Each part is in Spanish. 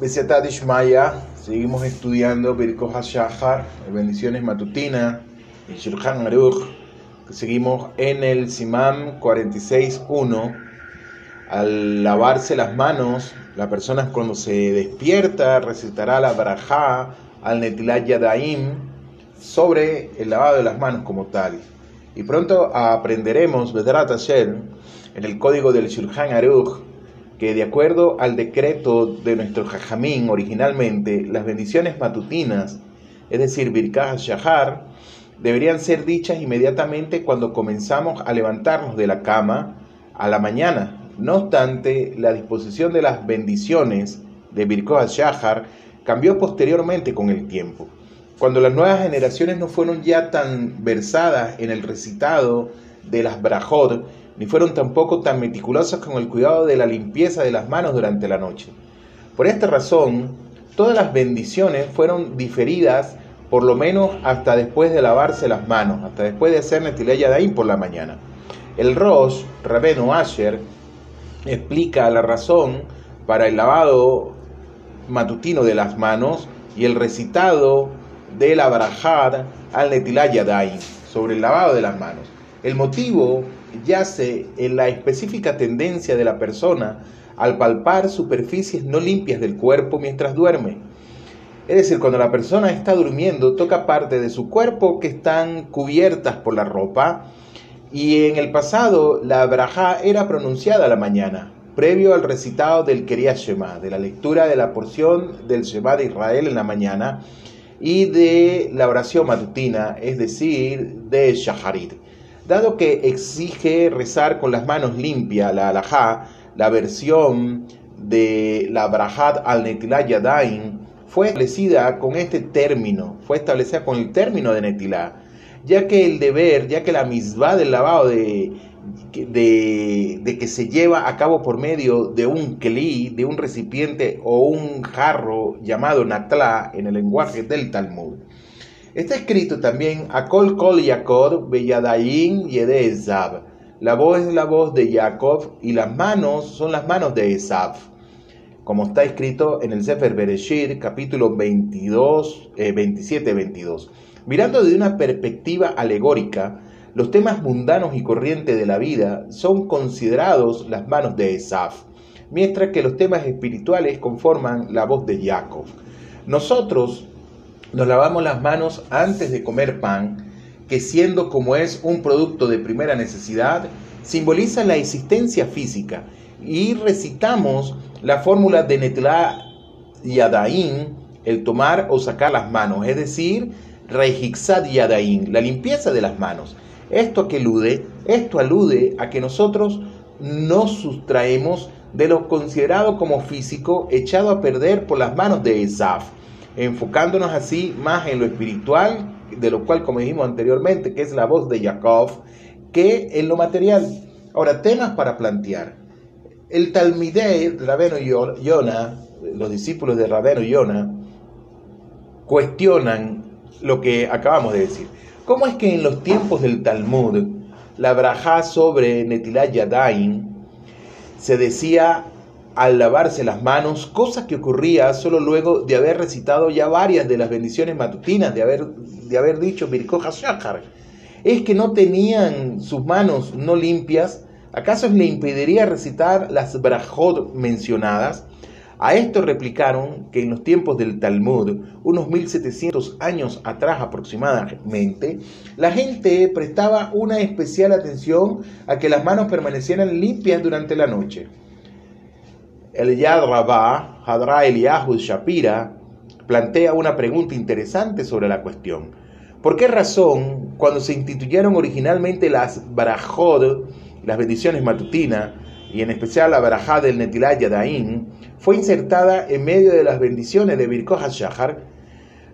Besiatad Ishmaya, seguimos estudiando Birkoh HaShahar, bendiciones matutinas, y Shulchan Aruch, seguimos en el Simam 46.1, al lavarse las manos, la persona cuando se despierta recitará la Barajá al Netilat Yadaim sobre el lavado de las manos como tal. Y pronto aprenderemos, Hashem, en el código del Shulchan Aruch, que de acuerdo al decreto de nuestro Jajamín originalmente, las bendiciones matutinas, es decir, Birkah Shahar, deberían ser dichas inmediatamente cuando comenzamos a levantarnos de la cama a la mañana. No obstante, la disposición de las bendiciones de Birkah Shahar cambió posteriormente con el tiempo. Cuando las nuevas generaciones no fueron ya tan versadas en el recitado de las brajot, ni fueron tampoco tan meticulosas con el cuidado de la limpieza de las manos durante la noche. Por esta razón, todas las bendiciones fueron diferidas por lo menos hasta después de lavarse las manos, hasta después de hacer Netileya Yadaim por la mañana. El Rosh, Rabeno Asher, explica la razón para el lavado matutino de las manos y el recitado de la Barajad al Netilat Yadaim, sobre el lavado de las manos. El motivo yace en la específica tendencia de la persona al palpar superficies no limpias del cuerpo mientras duerme. Es decir, cuando la persona está durmiendo, toca parte de su cuerpo que están cubiertas por la ropa y en el pasado la braja era pronunciada a la mañana, previo al recitado del Keria Shema, de la lectura de la porción del Shema de Israel en la mañana y de la oración matutina, es decir, de Shaharit. Dado que exige rezar con las manos limpias la alajá, la versión de la Brahat al Netilá Yadain fue establecida con este término, fue establecida con el término de Netilá, ya que el deber, ya que la misma del lavado de, que se lleva a cabo por medio de un kli, de un recipiente o un jarro llamado Natla en el lenguaje del Talmud. Está escrito también Akol Kol Yaakov Beyadayin Yede Esav. La voz es la voz de Jacob y las manos son las manos de Esav. Como está escrito en el Sefer Bereshit, capítulo 22, 27-22. Eh, Mirando desde una perspectiva alegórica, los temas mundanos y corrientes de la vida son considerados las manos de Esav, mientras que los temas espirituales conforman la voz de Jacob. Nosotros, nos lavamos las manos antes de comer pan, que siendo como es un producto de primera necesidad, simboliza la existencia física. Y recitamos la fórmula de Netla Yadain, el tomar o sacar las manos, es decir, Reijixad Yadain, la limpieza de las manos. Esto que esto alude a que nosotros nos sustraemos de lo considerado como físico echado a perder por las manos de Esaf enfocándonos así más en lo espiritual, de lo cual, como dijimos anteriormente, que es la voz de Jacob, que en lo material. Ahora, temas para plantear. El Talmidei, Rabeno Yona, los discípulos de Rabeno Yona, cuestionan lo que acabamos de decir. ¿Cómo es que en los tiempos del Talmud, la braja sobre Netilat Yadain se decía al lavarse las manos, cosa que ocurría solo luego de haber recitado ya varias de las bendiciones matutinas, de haber, de haber dicho Birkoja Shahar. Es que no tenían sus manos no limpias, ¿acaso le impediría recitar las brajot mencionadas? A esto replicaron que en los tiempos del Talmud, unos 1700 años atrás aproximadamente, la gente prestaba una especial atención a que las manos permanecieran limpias durante la noche el Yad Rabbah, Hadra Eliyahu Shapira, plantea una pregunta interesante sobre la cuestión. ¿Por qué razón, cuando se instituyeron originalmente las barajod, las bendiciones matutinas, y en especial la barajá del Netilat Yadaim, fue insertada en medio de las bendiciones de Birkoh HaShahar?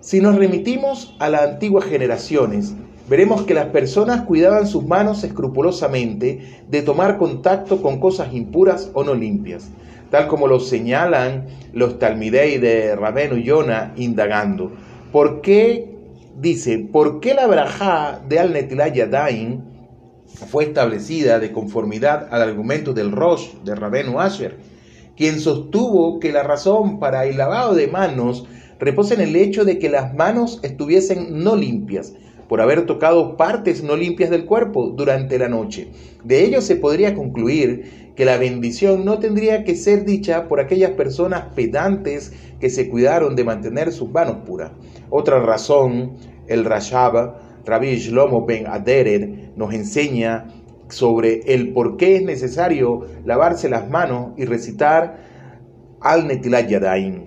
Si nos remitimos a las antiguas generaciones, veremos que las personas cuidaban sus manos escrupulosamente de tomar contacto con cosas impuras o no limpias tal como lo señalan los Talmidei de Rabenu Yona indagando. ¿Por qué, dice, por qué la braja de Yadain fue establecida de conformidad al argumento del Rosh de Rabenu Asher, quien sostuvo que la razón para el lavado de manos reposa en el hecho de que las manos estuviesen no limpias, por haber tocado partes no limpias del cuerpo durante la noche. De ello se podría concluir que la bendición no tendría que ser dicha por aquellas personas pedantes que se cuidaron de mantener sus manos puras. Otra razón, el Rashab, Rabbi Shlomo Ben Aderet, nos enseña sobre el por qué es necesario lavarse las manos y recitar al Netilat Yadayim.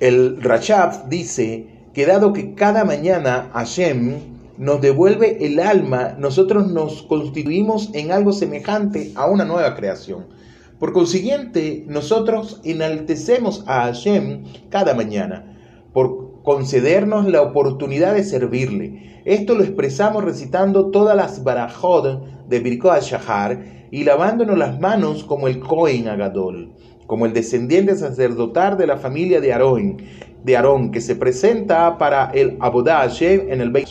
El Rashab dice que dado que cada mañana Hashem nos devuelve el alma, nosotros nos constituimos en algo semejante a una nueva creación. Por consiguiente, nosotros enaltecemos a Hashem cada mañana por concedernos la oportunidad de servirle. Esto lo expresamos recitando todas las barajod de Birko Shahar y lavándonos las manos como el Kohen Agadol como el descendiente sacerdotal de la familia de Aarón, de Aarón que se presenta para el Abodá Hashem en el Beit.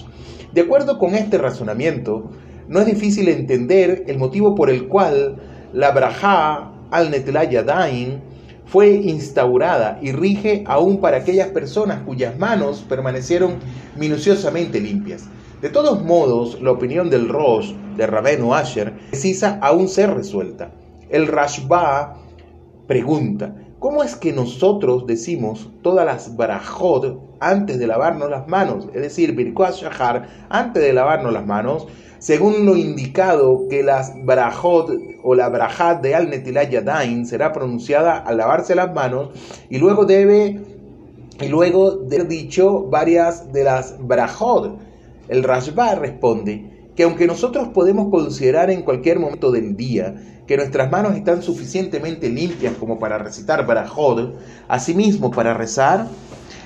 De acuerdo con este razonamiento, no es difícil entender el motivo por el cual la Brajá al Netlayadain fue instaurada y rige aún para aquellas personas cuyas manos permanecieron minuciosamente limpias. De todos modos, la opinión del Rosh de Rabenu Asher precisa aún ser resuelta. El Rashba Pregunta, ¿cómo es que nosotros decimos todas las barajot antes de lavarnos las manos? Es decir, Birkoat Shahar antes de lavarnos las manos, según lo indicado que las barajot o la barajat de Al Yadain será pronunciada al lavarse las manos y luego debe y luego de dicho varias de las barajot. El Rashba responde, que aunque nosotros podemos considerar en cualquier momento del día que nuestras manos están suficientemente limpias como para recitar Barajod, asimismo para rezar,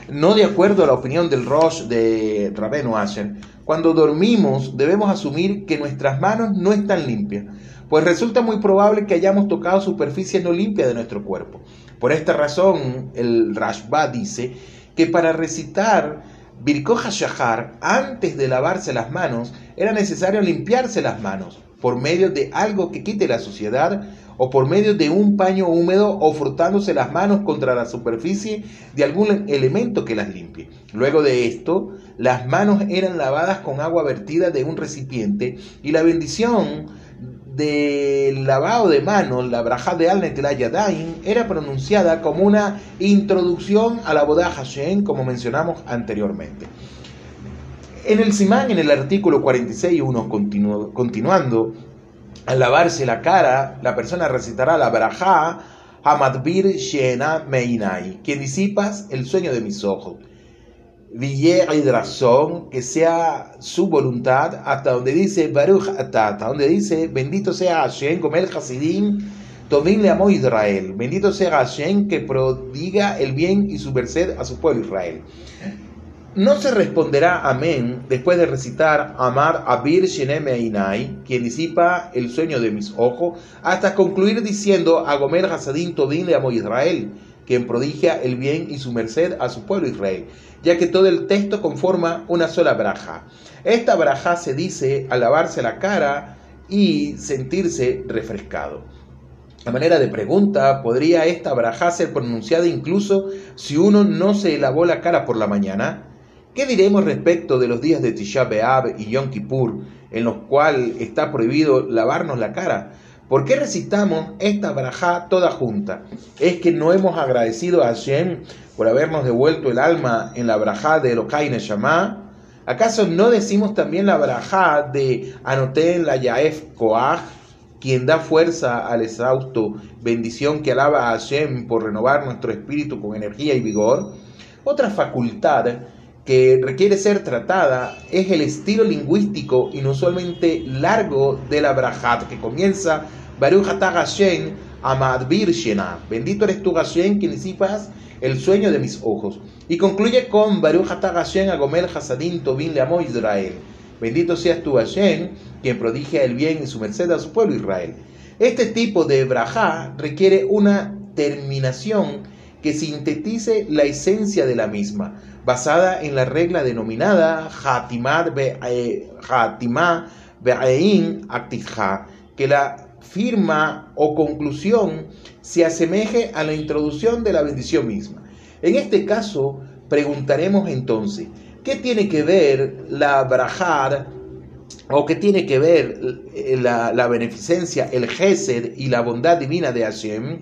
no de acuerdo a la opinión del Rosh de Rabenu Asher, cuando dormimos debemos asumir que nuestras manos no están limpias, pues resulta muy probable que hayamos tocado superficies no limpias de nuestro cuerpo. Por esta razón, el Rashba dice que para recitar Birkoja Shahar, antes de lavarse las manos, era necesario limpiarse las manos por medio de algo que quite la suciedad o por medio de un paño húmedo o frotándose las manos contra la superficie de algún elemento que las limpie. Luego de esto, las manos eran lavadas con agua vertida de un recipiente y la bendición del lavado de manos, la braja de al Yadain, era pronunciada como una introducción a la boda Hashem, como mencionamos anteriormente. En el Simán, en el artículo 46.1, continuando, al lavarse la cara, la persona recitará la braja Hamadbir Shena Meinai, quien disipas el sueño de mis ojos y razón, que sea su voluntad, hasta donde dice Baruch Atata, donde dice bendito sea Hashem, como el Hasidim, Tobin le amó Israel, bendito sea Hashem que prodiga el bien y su merced a su pueblo Israel. No se responderá amén después de recitar Amar Abir Sheneme Ainai, quien disipa el sueño de mis ojos, hasta concluir diciendo a Gomer Hasadim Tobin le amó Israel quien prodigia el bien y su merced a su pueblo Israel, ya que todo el texto conforma una sola braja. Esta braja se dice al lavarse la cara y sentirse refrescado. A manera de pregunta, ¿podría esta braja ser pronunciada incluso si uno no se lavó la cara por la mañana? ¿Qué diremos respecto de los días de Tisha B'Av y Yom Kippur, en los cuales está prohibido lavarnos la cara? ¿Por qué recitamos esta barajá toda junta? ¿Es que no hemos agradecido a Hashem por habernos devuelto el alma en la barajá de Elokai Neshama? ¿Acaso no decimos también la barajá de Anoten la Yaef Koach, quien da fuerza al exhausto, bendición que alaba a Hashem por renovar nuestro espíritu con energía y vigor? Otra facultad que requiere ser tratada es el estilo lingüístico inusualmente largo de la barajá, que comienza. Bendito eres tú Hashem, quien disipas el sueño de mis ojos. Y concluye con Agomel Leamo Israel. Bendito seas tú Hashem, quien prodigia el bien y su merced a su pueblo Israel. Este tipo de brajá requiere una terminación que sintetice la esencia de la misma, basada en la regla denominada Hatimah Be'ain Aktijha, que la firma o conclusión se asemeje a la introducción de la bendición misma. En este caso, preguntaremos entonces, ¿qué tiene que ver la brajar o qué tiene que ver la, la beneficencia, el gesed y la bondad divina de Hashem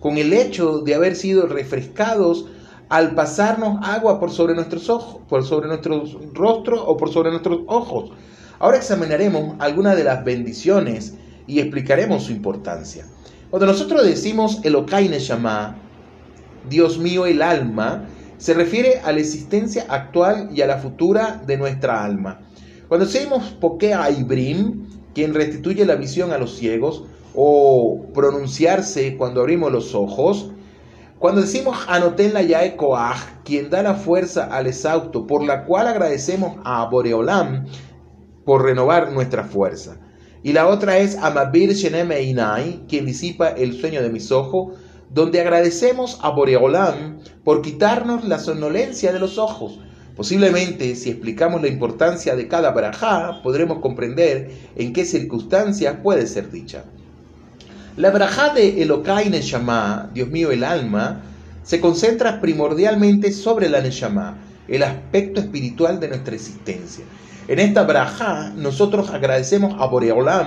con el hecho de haber sido refrescados al pasarnos agua por sobre nuestros ojos, por sobre nuestros rostros o por sobre nuestros ojos? Ahora examinaremos algunas de las bendiciones y explicaremos su importancia. Cuando nosotros decimos Elokai Neshama, Dios mío el alma, se refiere a la existencia actual y a la futura de nuestra alma. Cuando decimos Pokea Ibrim, quien restituye la visión a los ciegos, o pronunciarse cuando abrimos los ojos, cuando decimos Anoten la Koach, quien da la fuerza al exhausto, por la cual agradecemos a Boreolam por renovar nuestra fuerza. Y la otra es Amabir Shenem Einai, quien disipa el sueño de mis ojos, donde agradecemos a Boreolam por quitarnos la somnolencia de los ojos. Posiblemente, si explicamos la importancia de cada barajá, podremos comprender en qué circunstancias puede ser dicha. La barajá de Elokai Neshama, Dios mío el alma, se concentra primordialmente sobre la Neshama, el aspecto espiritual de nuestra existencia. En esta braja nosotros agradecemos a Boreolam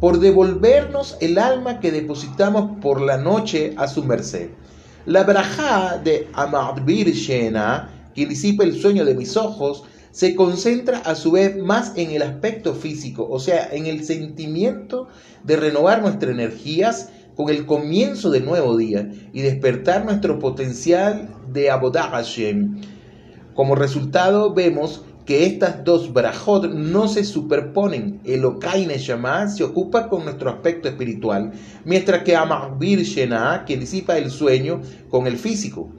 por devolvernos el alma que depositamos por la noche a su merced. La braja de Amadbir Shena, que disipa el sueño de mis ojos, se concentra a su vez más en el aspecto físico, o sea, en el sentimiento de renovar nuestras energías con el comienzo del nuevo día y despertar nuestro potencial de Abodah Hashem. Como resultado, vemos que estas dos brajot no se superponen. El Okai Neshama se ocupa con nuestro aspecto espiritual, mientras que Amabir Shena, que disipa el sueño, con el físico.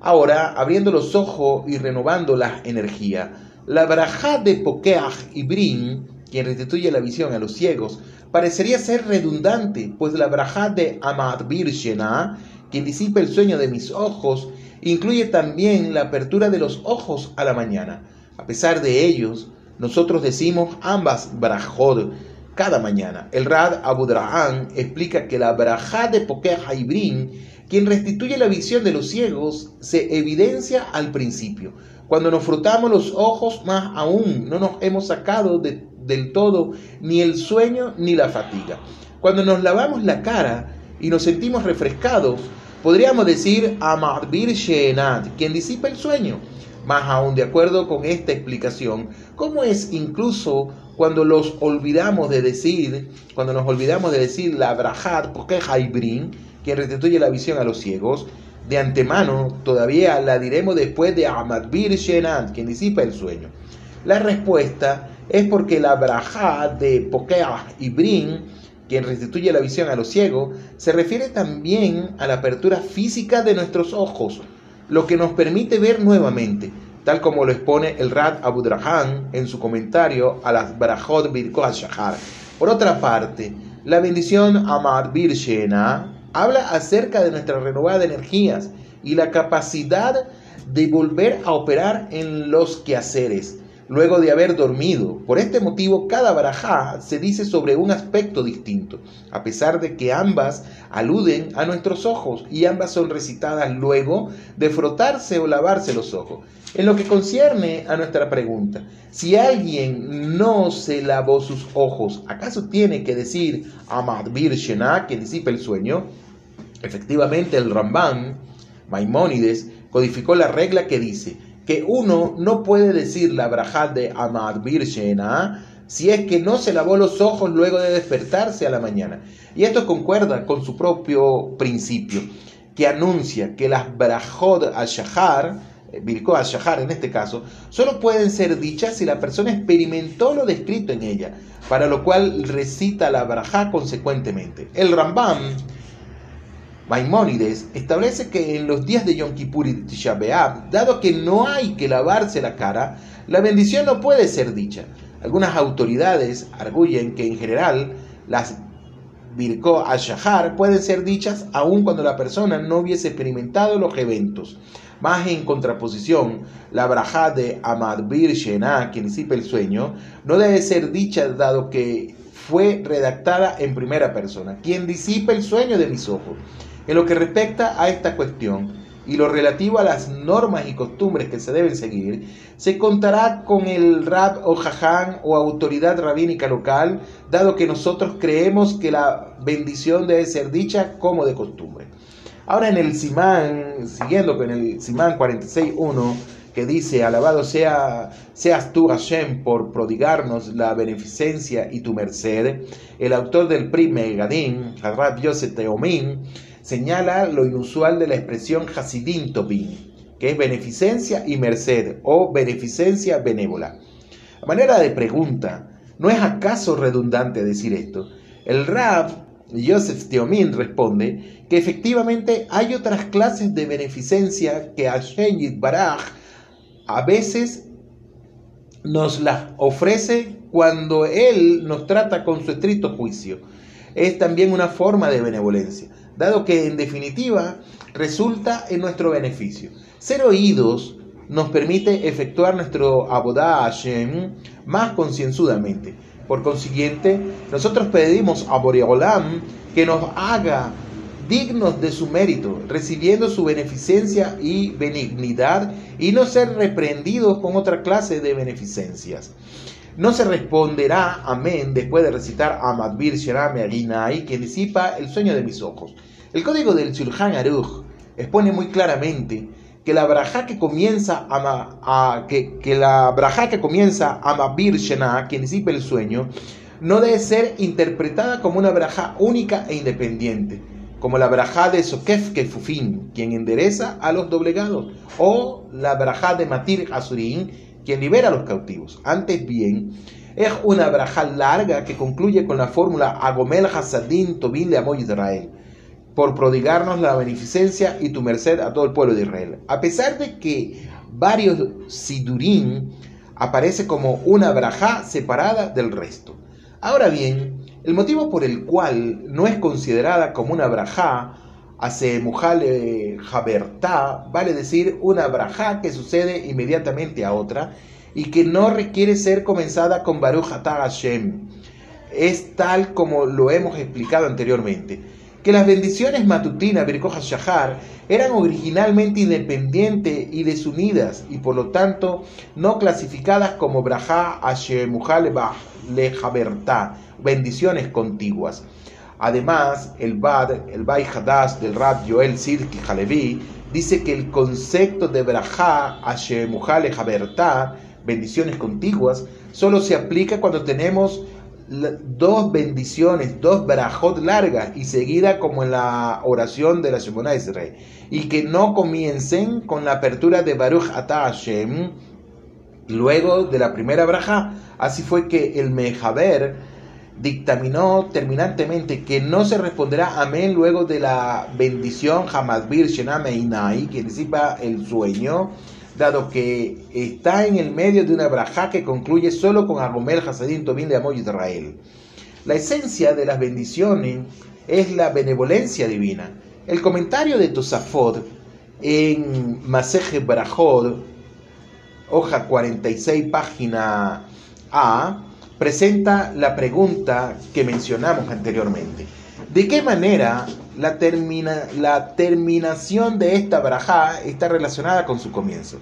Ahora, abriendo los ojos y renovando la energía, la braja de Pokeach y Brin, quien restituye la visión a los ciegos, parecería ser redundante, pues la braja de Shena, quien disipa el sueño de mis ojos, incluye también la apertura de los ojos a la mañana. A pesar de ellos, nosotros decimos ambas brajot cada mañana. El Rad Abudrahan explica que la brajá de Poker Haibrin, quien restituye la visión de los ciegos, se evidencia al principio. Cuando nos frotamos los ojos, más aún no nos hemos sacado del todo ni el sueño ni la fatiga. Cuando nos lavamos la cara y nos sentimos refrescados, podríamos decir Amadbir Sheenat, quien disipa el sueño. Más aún, de acuerdo con esta explicación, ¿cómo es incluso cuando los olvidamos de decir, cuando nos olvidamos de decir la brajat, porque Haibrin, que restituye la visión a los ciegos, de antemano todavía la diremos después de Amadbir Shenant, quien disipa el sueño? La respuesta es porque la brajat de Pokeah Ibrin, quien restituye la visión a los ciegos, se refiere también a la apertura física de nuestros ojos, lo que nos permite ver nuevamente, tal como lo expone el Rad Abudrahan en su comentario a las Barajot Birko Shahar. Por otra parte, la bendición Amad Bir habla acerca de nuestra renovada energías y la capacidad de volver a operar en los quehaceres luego de haber dormido. Por este motivo, cada barajá se dice sobre un aspecto distinto, a pesar de que ambas aluden a nuestros ojos y ambas son recitadas luego de frotarse o lavarse los ojos. En lo que concierne a nuestra pregunta, si alguien no se lavó sus ojos, ¿acaso tiene que decir Amadbir Shena, que disipa el sueño? Efectivamente, el Ramban, Maimónides, codificó la regla que dice, que uno no puede decir la brajat de Amad Shena si es que no se lavó los ojos luego de despertarse a la mañana. Y esto concuerda con su propio principio, que anuncia que las brajot al-shahar, Birko al-shahar en este caso, solo pueden ser dichas si la persona experimentó lo descrito en ella, para lo cual recita la brajá consecuentemente. El Rambam Maimónides establece que en los días de Yom Kippur y Tisha dado que no hay que lavarse la cara, la bendición no puede ser dicha. Algunas autoridades arguyen que en general las Birko al-Shahar pueden ser dichas aun cuando la persona no hubiese experimentado los eventos. Más en contraposición, la braja de Amad Bir Shena, que disipa el sueño, no debe ser dicha dado que fue redactada en primera persona, quien disipa el sueño de mis ojos. En lo que respecta a esta cuestión y lo relativo a las normas y costumbres que se deben seguir, se contará con el rab o jaján o autoridad rabínica local, dado que nosotros creemos que la bendición debe ser dicha como de costumbre. Ahora en el Simán, siguiendo con el Simán 46.1, que dice, alabado sea, seas tú Hashem por prodigarnos la beneficencia y tu merced, el autor del Prime Gadín, Harab Yosef Teomín, señala lo inusual de la expresión Hasidim Tobin, que es beneficencia y merced o beneficencia benévola. A manera de pregunta, ¿no es acaso redundante decir esto? El Rab Joseph Teomín responde que efectivamente hay otras clases de beneficencia que Hashem Baraj a veces nos las ofrece cuando Él nos trata con su estricto juicio. Es también una forma de benevolencia, dado que en definitiva resulta en nuestro beneficio. Ser oídos nos permite efectuar nuestro abodá Hashem más concienzudamente. Por consiguiente, nosotros pedimos a Boreolam que nos haga dignos de su mérito, recibiendo su beneficencia y benignidad y no ser reprendidos con otra clase de beneficencias. No se responderá amén después de recitar Amadbir Sherame Aginai, que disipa el sueño de mis ojos. El código del Shulchan Aruch expone muy claramente que la braja que comienza a, que, que, la braja que comienza Shena, quien disipa el sueño, no debe ser interpretada como una braja única e independiente, como la braja de Sokef Kefufin, quien endereza a los doblegados, o la braja de Matir Asurin, quien libera a los cautivos. Antes bien, es una braja larga que concluye con la fórmula Agomel Hasadin Tobin de Amoy Israel, por prodigarnos la beneficencia y tu merced a todo el pueblo de Israel. A pesar de que varios Sidurim aparece como una braja separada del resto. Ahora bien, el motivo por el cual no es considerada como una brajá, hace mujale jabertá, vale decir una brajá que sucede inmediatamente a otra y que no requiere ser comenzada con Baruch Atah Hashem. Es tal como lo hemos explicado anteriormente, que las bendiciones matutinas Birkoh Shahar eran originalmente independientes y desunidas y por lo tanto no clasificadas como brajá Hashem mujale le jabertá bendiciones contiguas. Además, el Bad, el Bay Hadash del Rab Joel Sirki Halevi, dice que el concepto de Brajá, Hashemuhale Habertá, bendiciones contiguas, solo se aplica cuando tenemos dos bendiciones, dos brajot largas y seguida como en la oración de la Shemona Israel, y que no comiencen con la apertura de Baruch Ata Hashem luego de la primera braja. Así fue que el Mejaber dictaminó terminantemente que no se responderá amén luego de la bendición Hamadbir Shename Inai, que disipa el sueño, dado que está en el medio de una braja que concluye solo con Agomel Hasadim Tobin de Amoy Israel. La esencia de las bendiciones es la benevolencia divina. El comentario de Tosafot en Maseje Barajod, hoja 46, página A, presenta la pregunta que mencionamos anteriormente. ¿De qué manera la, termina, la terminación de esta barajá está relacionada con su comienzo?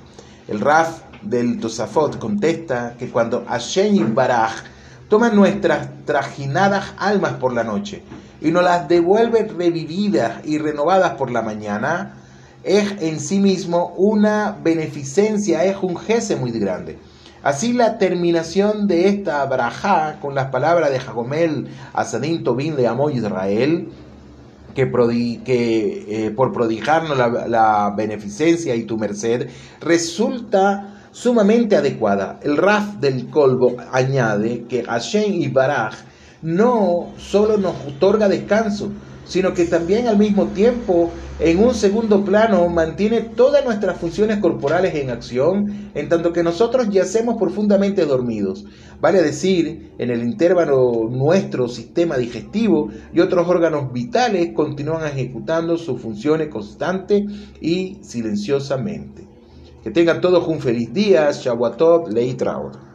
El Raf del Tosafot contesta que cuando Hashem y Baraj toman nuestras trajinadas almas por la noche y nos las devuelve revividas y renovadas por la mañana, es en sí mismo una beneficencia, es un jefe muy grande. Así la terminación de esta brajá con las palabras de Jagomel Asadín Tobin de Amoy Israel, que, que eh, por prodigarnos la, beneficencia y tu merced, resulta sumamente adecuada. El Raf del Colbo añade que Hashem y Baraj no solo nos otorga descanso, sino que también al mismo tiempo, en un segundo plano, mantiene todas nuestras funciones corporales en acción, en tanto que nosotros yacemos profundamente dormidos. Vale decir, en el intervalo nuestro sistema digestivo y otros órganos vitales continúan ejecutando sus funciones constante y silenciosamente. Que tengan todos un feliz día, Shavuot, Leitraot.